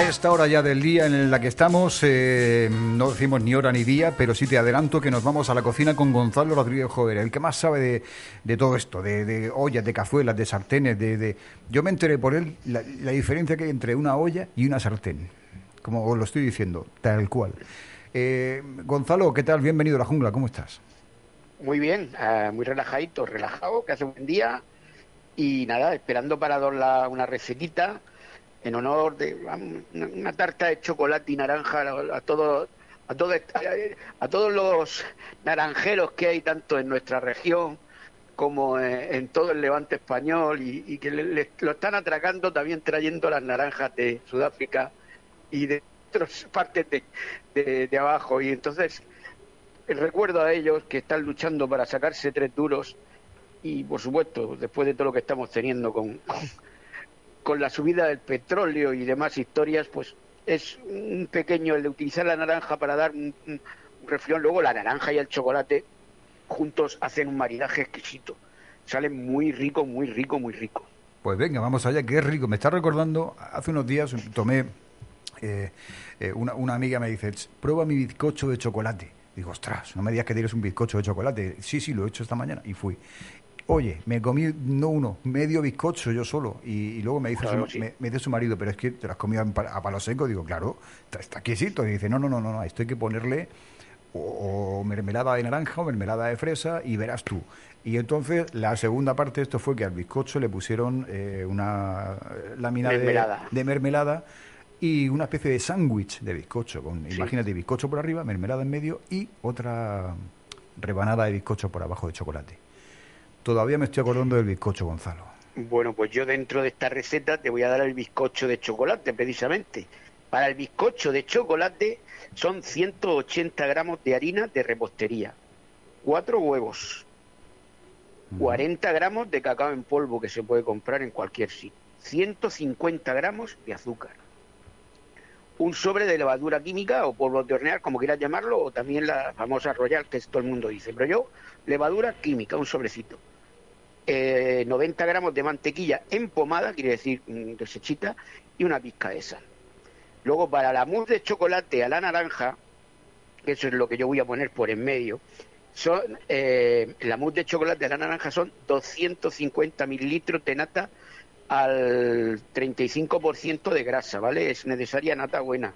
A esta hora ya del día en la que estamos, eh, no decimos ni hora ni día, pero sí te adelanto que nos vamos a la cocina con Gonzalo Rodríguez Jover, el que más sabe de, todo esto, de, ollas, de cazuelas, de sartenes, de. Yo me enteré por él la, diferencia que hay entre una olla y una sartén, como os lo estoy diciendo, tal cual. Eh, Gonzalo, ¿qué tal? Bienvenido a la jungla, ¿cómo estás? Muy bien, uh, muy relajadito, relajado, que hace un buen día y nada, esperando para dar la, una recetita en honor de una tarta de chocolate y naranja a, todos a, todo, a, todos los naranjeros que hay tanto en nuestra región como en, en todo el levante español y, que le, lo están atracando también trayendo las naranjas de Sudáfrica y de otras partes de, de, abajo. Y entonces el recuerdo a ellos que están luchando para sacarse tres duros y por supuesto después de todo lo que estamos teniendo con con la subida del petróleo y demás historias, pues es un pequeño el de utilizar la naranja para dar un, refrión. Luego la naranja y el chocolate juntos hacen un maridaje exquisito. Salen muy rico, muy rico, muy rico. Pues venga, vamos allá, que es rico. Me está recordando, hace unos días tomé, eh, eh, una, una amiga me dice, prueba mi bizcocho de chocolate. Digo, ostras, no me digas que tienes un bizcocho de chocolate. Sí, sí, lo he hecho esta mañana. Y fui. Oye, me comí, no uno, medio bizcocho yo solo. Y, y luego me dice, Claro, su, sí. me, me dice su marido, pero es que te lo has comido a, pa- a palo seco. Digo, claro, está, está quiesito. Y dice, no, no, no, no, no, esto hay que ponerle o, o mermelada de naranja o mermelada de fresa y verás tú. Y entonces la segunda parte de esto fue que al bizcocho le pusieron eh, una lámina de- Mermelada. De, mermelada y una especie de sándwich de bizcocho. Con, Sí. Imagínate, bizcocho por arriba, mermelada en medio y otra rebanada de bizcocho por abajo de chocolate. Todavía me estoy acordando del bizcocho, Gonzalo. Bueno, pues yo dentro de esta receta te voy a dar el bizcocho de chocolate, precisamente. Para el bizcocho de chocolate son 180 gramos de harina de repostería, cuatro huevos, 40 gramos de cacao en polvo que se puede comprar en cualquier sitio, 150 gramos de azúcar, un sobre de levadura química o polvo de hornear, como quieras llamarlo, o también la famosa Royal, que todo el mundo dice, pero yo, levadura química, un sobrecito eh, 90 gramos de mantequilla empomada, quiere decir mm, desechita, y una pizca de sal. Luego, para la mousse de chocolate a la naranja, que eso es lo que yo voy a poner por en medio, son, eh, la mousse de chocolate a la naranja son 250 mililitros de nata al 35% de grasa, ¿vale? Es necesaria nata buena.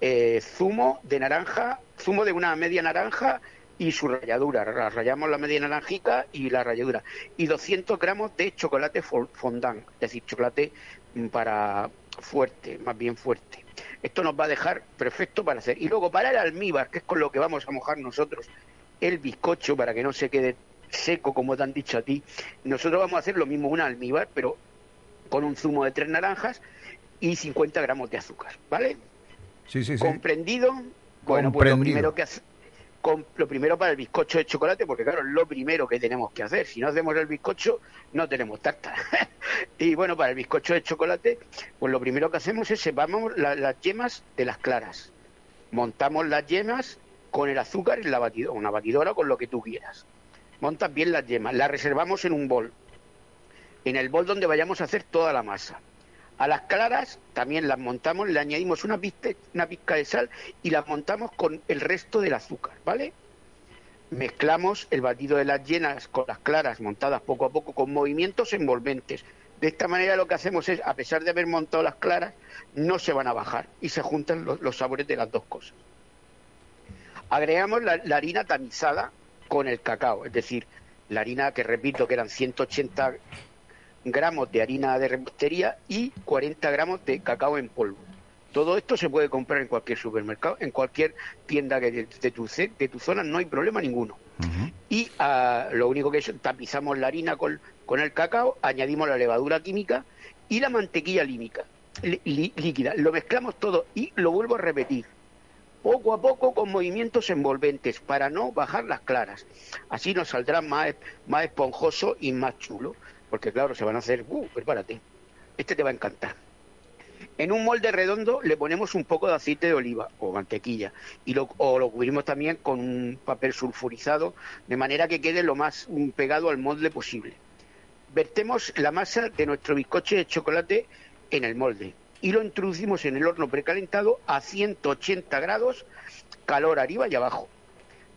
Eh, zumo de naranja, zumo de una media naranja y su ralladura. Ra- Rayamos la media naranjica y la ralladura. Y 200 gramos de chocolate fo- fondant, es decir, chocolate mm, para fuerte, más bien fuerte. Esto nos va a dejar perfecto para hacer. Y luego para el almíbar, que es con lo que vamos a mojar nosotros el bizcocho para que no se quede seco como te han dicho a ti, nosotros vamos a hacer lo mismo, un almíbar, pero con un zumo de tres naranjas y 50 gramos de azúcar, ¿vale? Sí, sí, sí. ¿Comprendido? Bueno, pues lo primero que hace, lo primero para el bizcocho de chocolate, porque claro, es lo primero que tenemos que hacer. Si no hacemos el bizcocho, no tenemos tarta. y bueno, para el bizcocho de chocolate, pues lo primero que hacemos es separamos la- las yemas de las claras. Montamos las yemas con el azúcar en la batidora, una batidora con lo que tú quieras. Montas bien las yemas, las reservamos en un bol. En el bol donde vayamos a hacer toda la masa. A las claras también las montamos, le añadimos una pizca, una pizca de sal y las montamos con el resto del azúcar, ¿vale? Mezclamos el batido de las llenas con las claras montadas poco a poco con movimientos envolventes. De esta manera lo que hacemos es, a pesar de haber montado las claras, no se van a bajar y se juntan los, sabores de las dos cosas. Agregamos la, la harina tamizada con el cacao, es decir, la harina que repito que eran 180 gramos de harina de repostería y 40 gramos de cacao en polvo. Todo esto se puede comprar en cualquier supermercado, en cualquier tienda que de, de tu, de tu zona, no hay problema ninguno. Y ah, lo único que es, tapizamos la harina con, con el cacao, añadimos la levadura química y la mantequilla límica, líquida. Lo mezclamos todo y lo vuelvo a repetir poco a poco con movimientos envolventes para no bajar las claras. Así nos saldrá más, más esponjoso y más chulo, porque claro, se van a hacer, uh, prepárate, este te va a encantar. En un molde redondo le ponemos un poco de aceite de oliva o mantequilla y lo, o lo cubrimos también con un papel sulfurizado de manera que quede lo más pegado al molde posible. Vertemos la masa de nuestro bizcocho de chocolate en el molde y lo introducimos en el horno precalentado a 180 grados, calor arriba y abajo.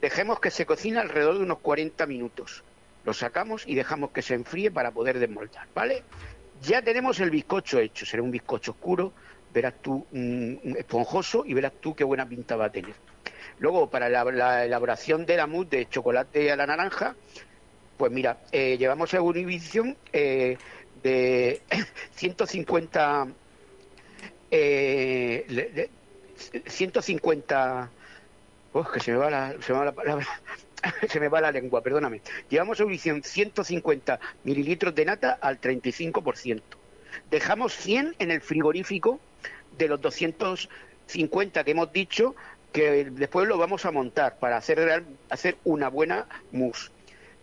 Dejemos que se cocine alrededor de unos 40 minutos. Lo sacamos y dejamos que se enfríe para poder desmoldar, ¿vale? Ya tenemos el bizcocho hecho, será un bizcocho oscuro, verás tú mm, esponjoso y verás tú qué buena pinta va a tener. Luego, para la, elaboración de la mousse de chocolate a la naranja, pues mira, eh, llevamos a una eh, de 150 eh, 150 que se me va la, se me va la palabra se me va la lengua, perdóname. Llevamos a ebullición 150 mililitros de nata al 35%. Dejamos 100 en el frigorífico de los 250 que hemos dicho que después lo vamos a montar para hacer, hacer una buena mousse.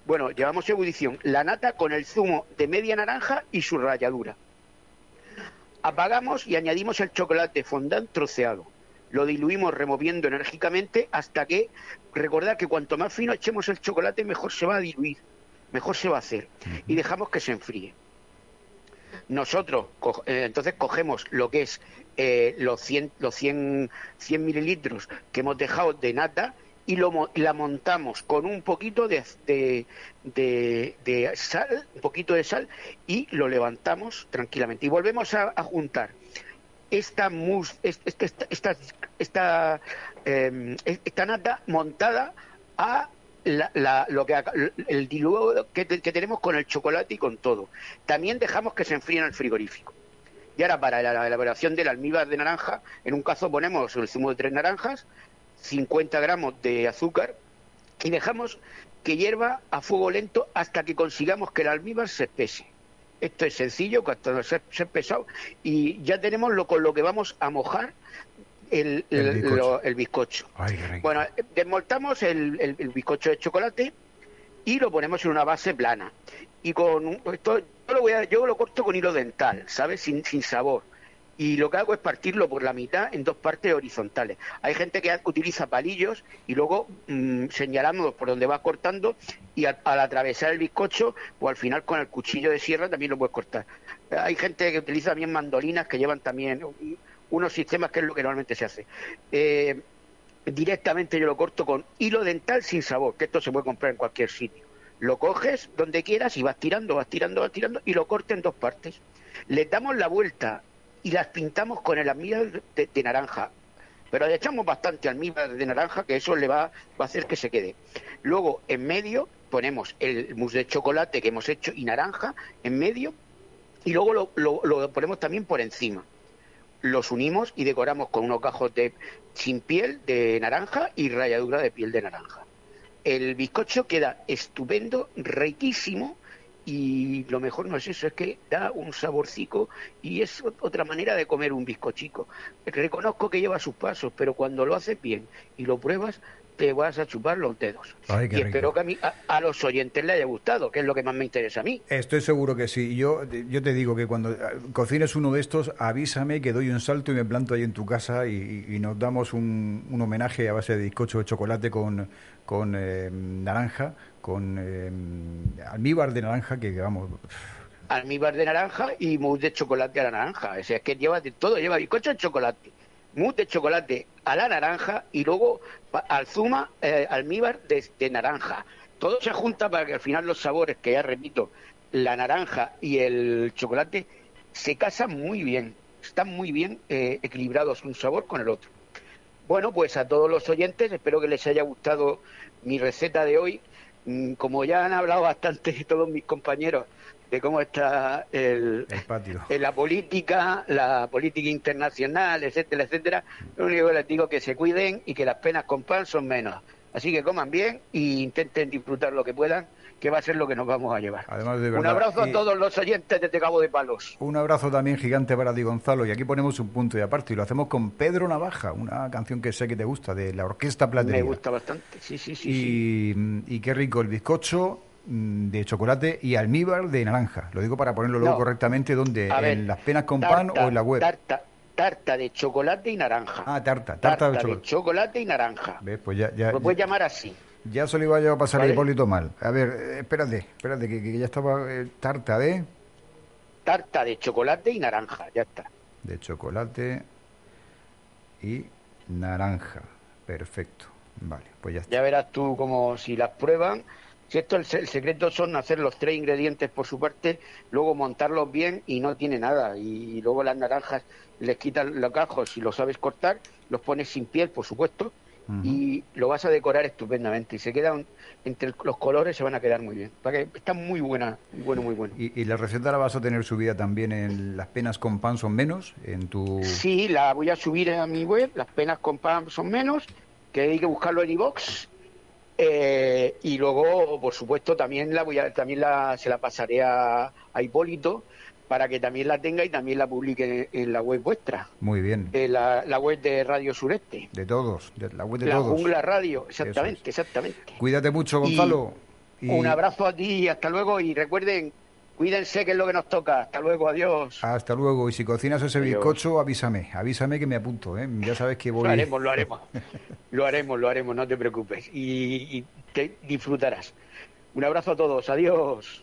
Bueno, llevamos ebullición la nata con el zumo de media naranja y su ralladura. Apagamos y añadimos el chocolate fondant troceado. Lo diluimos removiendo enérgicamente hasta que, recordad que cuanto más fino echemos el chocolate, mejor se va a diluir, mejor se va a hacer. Y dejamos que se enfríe. Nosotros, eh, entonces, cogemos lo que es eh, los, 100, los 100 mililitros que hemos dejado de nata y lo, la montamos con un poquito de, de, sal, un poquito de sal y lo levantamos tranquilamente. Y volvemos a, juntar esta mus, esta, esta, esta, em, esta, nata montada a la, lo que el diluido que, tenemos con el chocolate y con todo. También dejamos que se enfríe en el frigorífico. Y ahora para la elaboración del almíbar de naranja, en un caso ponemos el zumo de tres naranjas, 50 gramos de azúcar y dejamos que hierva a fuego lento hasta que consigamos que el almíbar se espese. Esto es sencillo, cuando se, se pesado y ya tenemos lo con lo que vamos a mojar el, bizcocho. bueno, desmontamos el, bizcocho de chocolate y lo ponemos en una base plana. Y con esto, yo lo, voy a, yo lo corto con hilo dental, ¿sabes? Sin, sin sabor y lo que hago es partirlo por la mitad en dos partes horizontales. Hay gente que utiliza palillos y luego mmm, señalando por donde va cortando y al, atravesar el bizcocho o al final con el cuchillo de sierra también lo puedes cortar. Hay gente que utiliza también mandolinas que llevan también unos sistemas que es lo que normalmente se hace. Eh, directamente yo lo corto con hilo dental sin sabor, que esto se puede comprar en cualquier sitio. Lo coges donde quieras y vas tirando, vas tirando, vas tirando y lo cortes en dos partes. Le damos la vuelta y las pintamos con el almíbar de, naranja. Pero le echamos bastante almíbar de naranja, que eso le va, a hacer que se quede. Luego, en medio, ponemos el mousse de chocolate que hemos hecho y naranja en medio, y luego lo, lo, ponemos también por encima. Los unimos y decoramos con unos gajos de sin piel de naranja y ralladura de piel de naranja. El bizcocho queda estupendo, riquísimo, y lo mejor no es eso, es que da un saborcico y es otra manera de comer un bizcochico. Reconozco que lleva sus pasos, pero cuando lo haces bien y lo pruebas, te vas a chupar los dedos. y espero que a, mí, a, los oyentes les haya gustado, que es lo que más me interesa a mí. Estoy seguro que sí. Yo, yo te digo que cuando ah, cocines uno de estos, avísame que doy un salto y me planto ahí en tu casa y, nos damos un, un, homenaje a base de bizcocho de chocolate con, con eh, naranja, con eh, almíbar de naranja, que vamos almíbar de naranja y mousse de chocolate a la naranja. O sea, es que lleva de todo, lleva bizcocho de chocolate, mousse de chocolate a la naranja y luego al zuma eh, almíbar de, naranja. Todo se junta para que al final los sabores, que ya repito, la naranja y el chocolate, se casan muy bien, están muy bien eh, equilibrados un sabor con el otro. Bueno, pues a todos los oyentes, espero que les haya gustado mi receta de hoy. Mm, como ya han hablado bastante todos mis compañeros de cómo está el, la política, la política internacional, etcétera, etcétera. Lo único que les digo es que se cuiden y que las penas con pan son menos. Así que coman bien e intenten disfrutar lo que puedan, que va a ser lo que nos vamos a llevar. un abrazo a todos los oyentes desde Cabo de Palos. Un abrazo también gigante para ti, Gonzalo. Y aquí ponemos un punto de aparte y lo hacemos con Pedro Navaja, una canción que sé que te gusta, de la Orquesta Platería. Me gusta bastante, sí, sí, sí. Y, y qué rico el bizcocho mm, de chocolate y almíbar de naranja. Lo digo para ponerlo luego correctamente, donde ¿En las penas con pan o en la web? tarta de chocolate y naranja. Ah, tarta, tarta, de, chocolate. y naranja. ¿Ves? Pues ya, ya, lo puedes llamar así. Ya se lo iba a pasar el Hipólito mal. A ver, espérate, espérate, que, ya estaba eh, tarta de... Tarta de chocolate y naranja, ya está. De chocolate y naranja. Perfecto. Vale, pues ya está. Ya verás tú como si las prueban si esto el, secreto son hacer los tres ingredientes por su parte, luego montarlos bien y no tiene nada. Y, luego las naranjas les quitas los cajos si lo sabes cortar, los pones sin piel, por supuesto, y lo vas a decorar estupendamente. Y se quedan entre los colores, se van a quedar muy bien. Para que está muy buena, muy bueno, muy bueno. ¿Y, la receta la vas a tener subida también en las penas con pan son menos? en tu Sí, la voy a subir a mi web, las penas con pan son menos, que hay que buscarlo en iBox eh, y luego, por supuesto, también la voy a, también la, se la pasaré a, Hipólito para que también la tenga y también la publique en, la web vuestra. Muy bien. En la, web de Radio Sureste. De todos, de la web de la todos. Jungla Radio, exactamente, exactamente. Cuídate mucho, Gonzalo. Un abrazo a ti y hasta luego. Y recuerden, Cuídense, que es lo que nos toca. Hasta luego, adiós. Hasta luego. Y si cocinas ese bizcocho, avísame. Avísame que me apunto, ¿eh? Ya sabes que voy... Lo haremos, lo haremos. lo haremos, lo haremos, no te preocupes. Y, y te disfrutarás. Un abrazo a todos. Adiós.